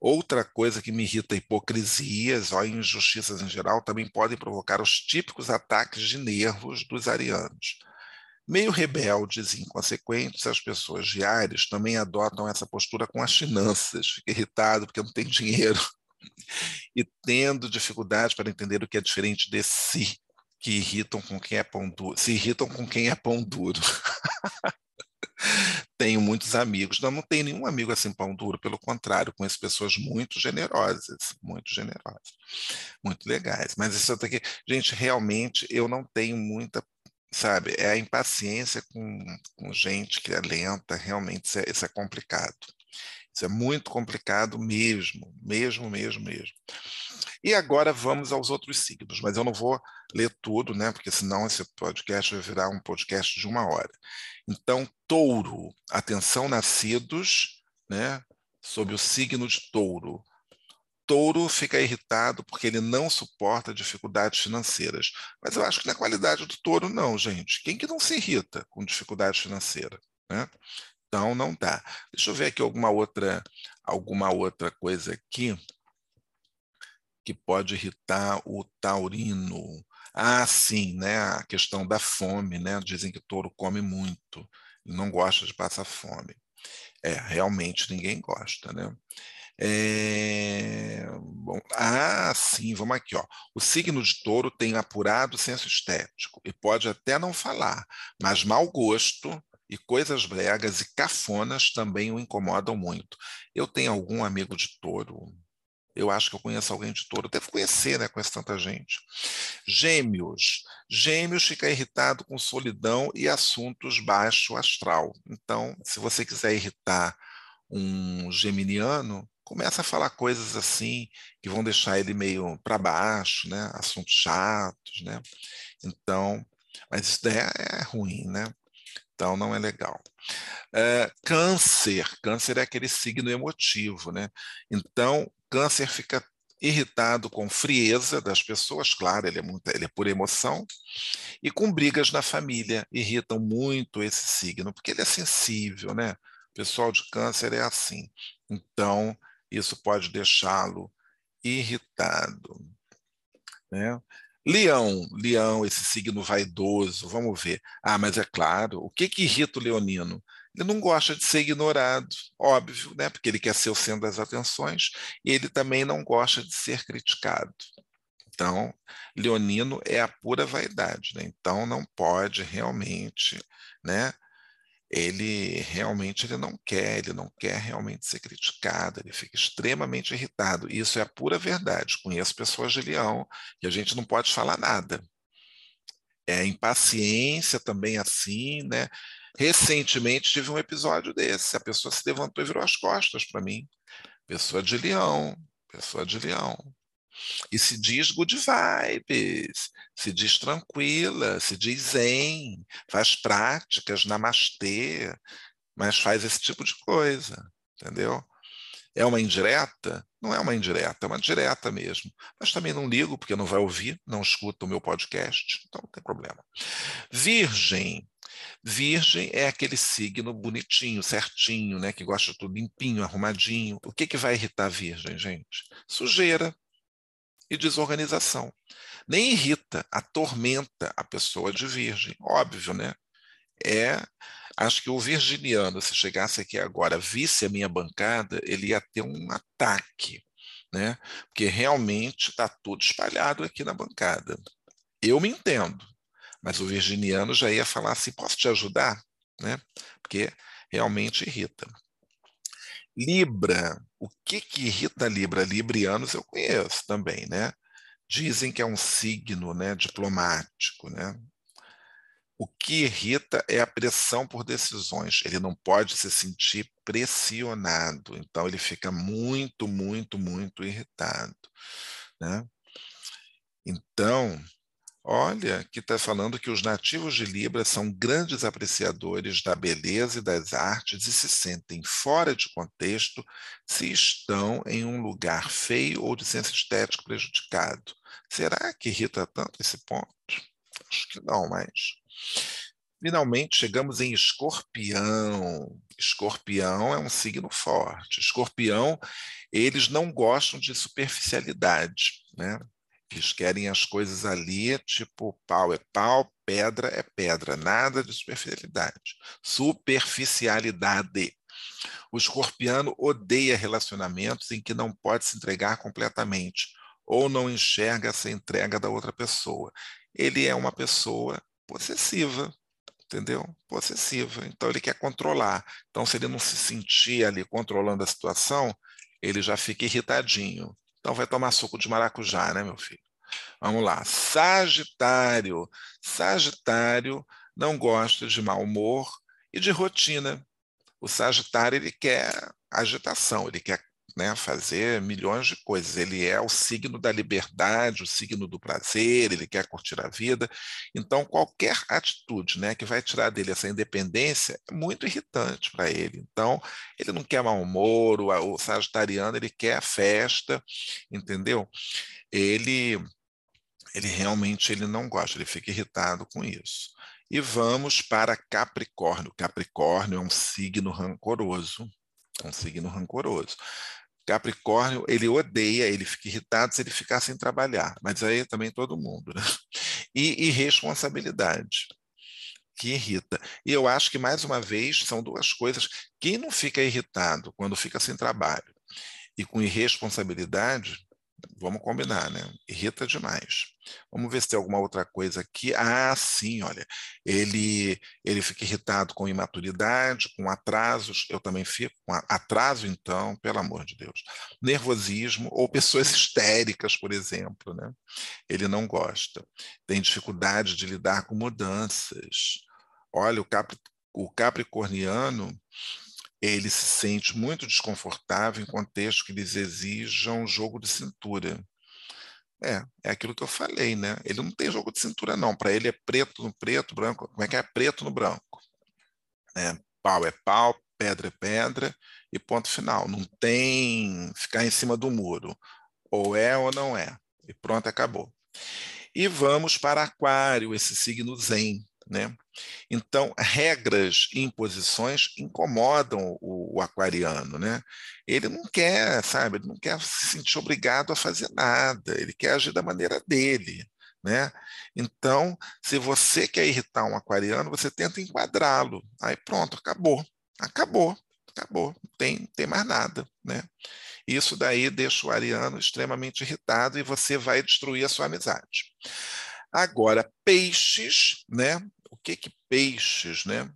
Outra coisa que me irrita, hipocrisias ou injustiças em geral, também podem provocar os típicos ataques de nervos dos arianos. Meio rebeldes e inconsequentes, as pessoas Ares também adotam essa postura com as finanças. Fica irritado porque não tem dinheiro e tendo dificuldade para entender o que é diferente de si, que irritam com quem é pão duro, se irritam com quem é pão duro. tenho muitos amigos, não, não tenho nenhum amigo assim pão duro, pelo contrário, conheço pessoas muito generosas, muito generosas, muito legais. Mas isso aqui, gente, realmente eu não tenho muita sabe, é a impaciência com, com gente que é lenta, realmente isso é, isso é complicado. Isso é muito complicado mesmo, mesmo, mesmo, mesmo. E agora vamos aos outros signos, mas eu não vou ler tudo, né? Porque senão esse podcast vai virar um podcast de uma hora. Então, touro, atenção, nascidos, né? Sob o signo de touro. Touro fica irritado porque ele não suporta dificuldades financeiras. Mas eu acho que na qualidade do touro, não, gente. Quem que não se irrita com dificuldade financeira? Né? Então não dá. Deixa eu ver aqui alguma outra, alguma outra coisa aqui que pode irritar o taurino. Ah, sim, né? A questão da fome, né? Dizem que touro come muito, não gosta de passar fome. É, realmente ninguém gosta, né? É... Bom, ah, sim, vamos aqui. Ó. O signo de touro tem apurado senso estético e pode até não falar, mas mau gosto e coisas bregas e cafonas também o incomodam muito. Eu tenho algum amigo de touro. Eu acho que eu conheço alguém de touro. Deve conhecer, né? Conhece tanta gente. Gêmeos. Gêmeos fica irritado com solidão e assuntos baixo astral. Então, se você quiser irritar um geminiano, começa a falar coisas assim que vão deixar ele meio para baixo, né? Assuntos chatos, né? Então, mas isso é, é ruim, né? Então não é legal. É, câncer, câncer é aquele signo emotivo, né? Então câncer fica irritado com frieza das pessoas, claro, ele é, muito, ele é por emoção, e com brigas na família, irritam muito esse signo, porque ele é sensível, né? O pessoal de câncer é assim. Então, isso pode deixá-lo irritado. Né? Leão, leão, esse signo vaidoso, vamos ver. Ah, mas é claro, o que, que irrita o leonino? Ele não gosta de ser ignorado, óbvio, né? porque ele quer ser o centro das atenções, e ele também não gosta de ser criticado. Então, leonino é a pura vaidade, né? então não pode realmente né, ele realmente ele não quer, ele não quer realmente ser criticado, ele fica extremamente irritado. Isso é a pura verdade. Conheço pessoas de leão que a gente não pode falar nada. É impaciência também assim, né? Recentemente tive um episódio desse. A pessoa se levantou e virou as costas para mim. Pessoa de leão, pessoa de leão. E se diz good vibes, se diz tranquila, se diz zen, faz práticas, namastê, mas faz esse tipo de coisa, entendeu? É uma indireta? Não é uma indireta, é uma direta mesmo. Mas também não ligo, porque não vai ouvir, não escuta o meu podcast, então não tem problema. Virgem. Virgem é aquele signo bonitinho, certinho, né, que gosta de tudo limpinho, arrumadinho. O que, que vai irritar a Virgem, gente? Sujeira, e desorganização. Nem irrita, atormenta a pessoa de virgem, óbvio, né? É, acho que o virginiano, se chegasse aqui agora, visse a minha bancada, ele ia ter um ataque, né? Porque realmente está tudo espalhado aqui na bancada. Eu me entendo, mas o virginiano já ia falar assim: posso te ajudar? Né? Porque realmente irrita. Libra, o que que irrita Libra? Librianos eu conheço também, né? Dizem que é um signo, né, diplomático, né? O que irrita é a pressão por decisões. Ele não pode se sentir pressionado, então ele fica muito, muito, muito irritado, né? Então, Olha, que está falando que os nativos de Libra são grandes apreciadores da beleza e das artes e se sentem fora de contexto se estão em um lugar feio ou de senso estético prejudicado. Será que irrita tanto esse ponto? Acho que não, mas. Finalmente chegamos em Escorpião. Escorpião é um signo forte. Escorpião, eles não gostam de superficialidade, né? Querem as coisas ali, tipo, pau é pau, pedra é pedra, nada de superficialidade. Superficialidade. O escorpiano odeia relacionamentos em que não pode se entregar completamente ou não enxerga essa entrega da outra pessoa. Ele é uma pessoa possessiva, entendeu? Possessiva. Então ele quer controlar. Então se ele não se sentir ali controlando a situação, ele já fica irritadinho. Então vai tomar suco de maracujá, né, meu filho? Vamos lá. Sagitário. Sagitário não gosta de mau humor e de rotina. O Sagitário ele quer agitação, ele quer né, fazer milhões de coisas. Ele é o signo da liberdade, o signo do prazer, ele quer curtir a vida. Então, qualquer atitude né, que vai tirar dele essa independência é muito irritante para ele. Então, ele não quer mau humor, o, o sagitariano ele quer festa, entendeu? Ele ele realmente ele não gosta, ele fica irritado com isso. E vamos para Capricórnio. Capricórnio é um signo rancoroso, é um signo rancoroso. Capricórnio, ele odeia, ele fica irritado se ele ficar sem trabalhar, mas aí também todo mundo, né? E irresponsabilidade, que irrita. E eu acho que, mais uma vez, são duas coisas. Quem não fica irritado quando fica sem trabalho e com irresponsabilidade, Vamos combinar, né? Irrita demais. Vamos ver se tem alguma outra coisa aqui. Ah, sim, olha. Ele, ele fica irritado com imaturidade, com atrasos. Eu também fico com atraso, então, pelo amor de Deus. Nervosismo ou pessoas histéricas, por exemplo, né? Ele não gosta. Tem dificuldade de lidar com mudanças. Olha, o, cap, o capricorniano ele se sente muito desconfortável em contextos que lhes exijam jogo de cintura. É, é aquilo que eu falei, né? Ele não tem jogo de cintura, não. Para ele é preto no preto, branco. Como é que é? Preto no branco. Né? Pau é pau, pedra é pedra e ponto final. Não tem ficar em cima do muro. Ou é ou não é. E pronto, acabou. E vamos para Aquário, esse signo Zen. Né? Então, regras e imposições incomodam o, o, aquariano, né? Ele não quer, sabe, ele não quer se sentir obrigado a fazer nada, ele quer agir da maneira dele, né? Então, se você quer irritar um aquariano, você tenta enquadrá-lo. Aí pronto, acabou. Acabou. Acabou. Não tem, tem mais nada, né? Isso daí deixa o ariano extremamente irritado e você vai destruir a sua amizade. Agora, peixes, né? O que que peixes, né?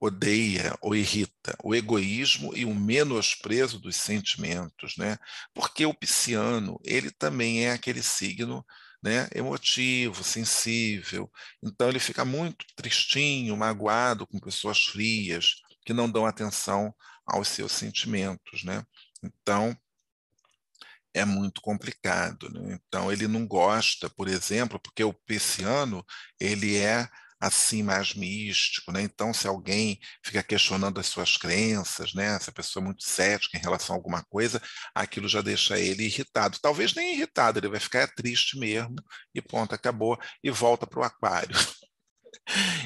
odeia ou irrita o egoísmo e o menosprezo dos sentimentos, né? Porque o pisciano, ele também é aquele signo né, emotivo, sensível. Então ele fica muito tristinho, magoado com pessoas frias que não dão atenção aos seus sentimentos, né? Então é muito complicado. Né? Então ele não gosta, por exemplo, porque o pisciano ele é assim mais místico, né? Então, se alguém fica questionando as suas crenças, né? Se a pessoa é muito cética em relação a alguma coisa, aquilo já deixa ele irritado. Talvez nem irritado, ele vai ficar triste mesmo e ponto, acabou e volta para o aquário.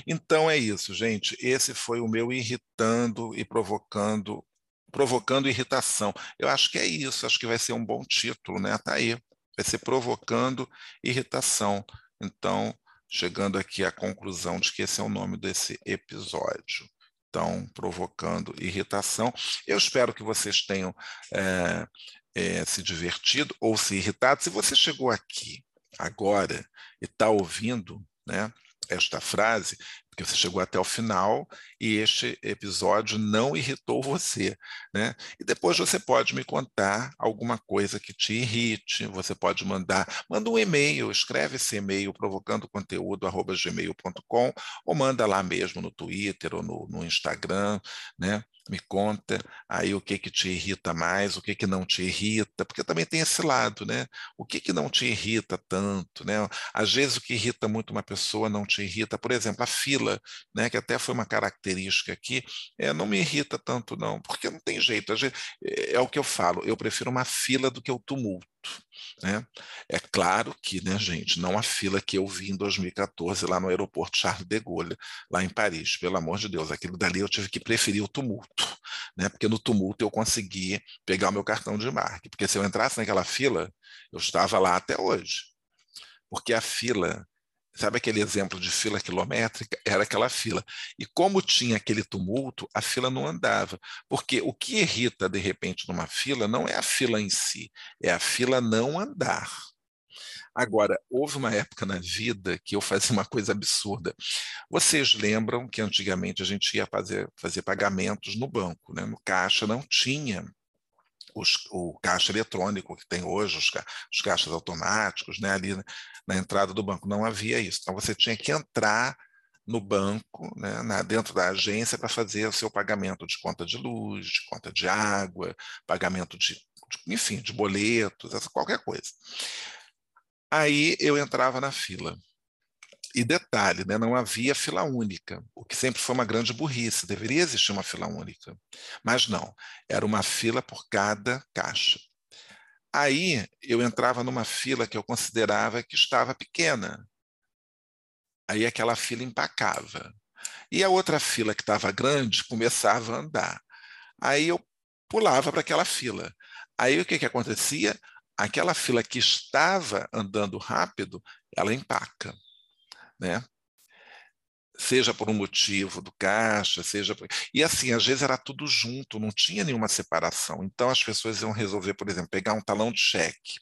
Então é isso, gente. Esse foi o meu irritando e provocando provocando irritação. Eu acho que é isso, acho que vai ser um bom título, né? Tá aí. Vai ser provocando irritação. Então, chegando aqui à conclusão de que esse é o nome desse episódio. Então, provocando irritação. Eu espero que vocês tenham é, é, se divertido ou se irritado. Se você chegou aqui agora e está ouvindo né, esta frase, porque você chegou até o final e este episódio não irritou você, né? E depois você pode me contar alguma coisa que te irrite, você pode mandar, manda um e-mail, escreve esse e-mail provocando conteúdo gmail.com ou manda lá mesmo no Twitter ou no, no Instagram, né? Me conta aí o que que te irrita mais, o que que não te irrita, porque também tem esse lado, né? O que que não te irrita tanto, né? Às vezes o que irrita muito uma pessoa não te irrita, por exemplo, a fila, né? Que até foi uma característica aqui, é, não me irrita tanto não, porque não tem jeito. É, é o que eu falo, eu prefiro uma fila do que o tumulto. Né? É claro que, né, gente, não a fila que eu vi em 2014 lá no aeroporto Charles de Gaulle, lá em Paris, pelo amor de Deus, aquilo dali eu tive que preferir o tumulto, né? porque no tumulto eu consegui pegar o meu cartão de embarque, porque se eu entrasse naquela fila, eu estava lá até hoje, porque a fila Sabe aquele exemplo de fila quilométrica? Era aquela fila. E como tinha aquele tumulto, a fila não andava. Porque o que irrita, de repente, numa fila não é a fila em si, é a fila não andar. Agora, houve uma época na vida que eu fazia uma coisa absurda. Vocês lembram que antigamente a gente ia fazer, fazer pagamentos no banco, né? no caixa não tinha os, o caixa eletrônico que tem hoje, os, os caixas automáticos, né, ali na, na, entrada do banco. Não havia isso. Então você tinha que entrar no banco, né, na, dentro da agência, para fazer o seu pagamento de conta de luz, de conta de água, pagamento de, de enfim, de boletos, qualquer coisa. Aí eu entrava na fila. E detalhe, né, não havia fila única, o que sempre foi uma grande burrice, deveria existir uma fila única. Mas não, era uma fila por cada caixa. Aí eu entrava numa fila que eu considerava que estava pequena. Aí aquela fila empacava. E a outra fila que estava grande começava a andar. Aí eu pulava para aquela fila. Aí o que, que acontecia? Aquela fila que estava andando rápido, ela empaca né? Seja por um motivo do caixa, seja por... E assim, às vezes era tudo junto, não tinha nenhuma separação. Então as pessoas iam resolver, por exemplo, pegar um talão de cheque,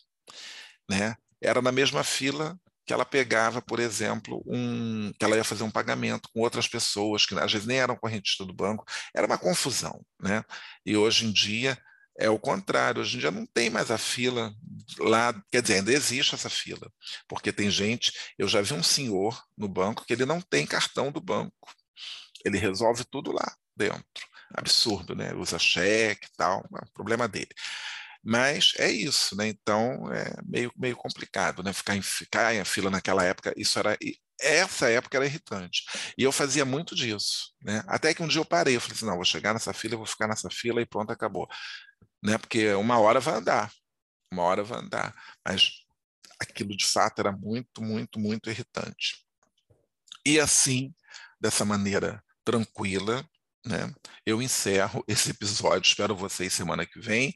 né? Era na mesma fila que ela pegava, por exemplo, um que ela ia fazer um pagamento com outras pessoas que às vezes nem eram correntistas do banco, era uma confusão, né? E hoje em dia é o contrário, hoje em dia não tem mais a fila lá, quer dizer, ainda existe essa fila, porque tem gente, eu já vi um senhor no banco que ele não tem cartão do banco, ele resolve tudo lá dentro. Absurdo, né? Usa cheque e tal, é problema dele. Mas é isso, né? Então é meio, meio complicado, né? Ficar em, ficar em fila naquela época, isso era essa época era irritante. E eu fazia muito disso, né? Até que um dia eu parei, eu falei assim, não, vou chegar nessa fila, vou ficar nessa fila e pronto, acabou. Né? Porque uma hora vai andar, uma hora vai andar. Mas aquilo de fato era muito, muito, muito irritante. E assim, dessa maneira tranquila, né, eu encerro esse episódio. Espero vocês semana que vem,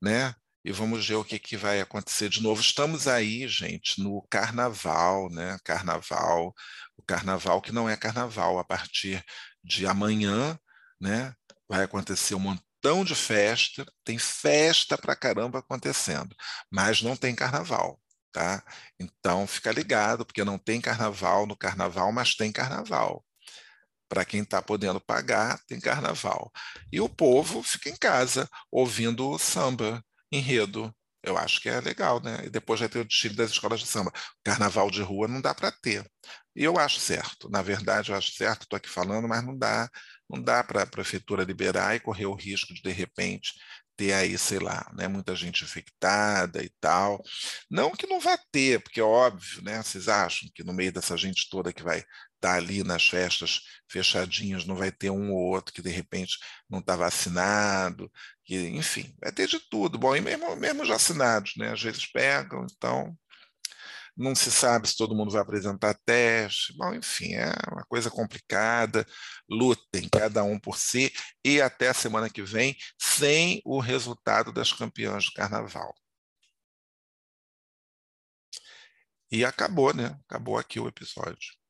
né? E vamos ver o que, que vai acontecer de novo. Estamos aí, gente, no carnaval, né? Carnaval, o carnaval que não é carnaval. A partir de amanhã, né? Vai acontecer um montão de festa, tem festa pra caramba acontecendo, mas não tem carnaval. Tá? Então fica ligado, porque não tem carnaval no carnaval, mas tem carnaval. Para quem está podendo pagar, tem carnaval. E o povo fica em casa ouvindo samba, enredo. Eu acho que é legal, né? E depois vai ter o desfile das escolas de samba. Carnaval de rua não dá para ter. E eu acho certo. Na verdade, eu acho certo, estou aqui falando, mas não dá, não dá para a prefeitura liberar e correr o risco de, de repente, ter aí, sei lá, né, muita gente infectada e tal. Não que não vá ter, porque é óbvio, né? Vocês acham que no meio dessa gente toda que vai estar tá ali nas festas fechadinhas, não vai ter um ou outro que de repente não está vacinado, que, enfim, vai ter de tudo. Bom, e mesmo, mesmo já vacinados, né? Às vezes pegam, então não se sabe se todo mundo vai apresentar teste. Bom, enfim, é uma coisa complicada. Lutem, cada um por si, e até a semana que vem, sem o resultado das campeãs do carnaval. E acabou, né? Acabou aqui o episódio.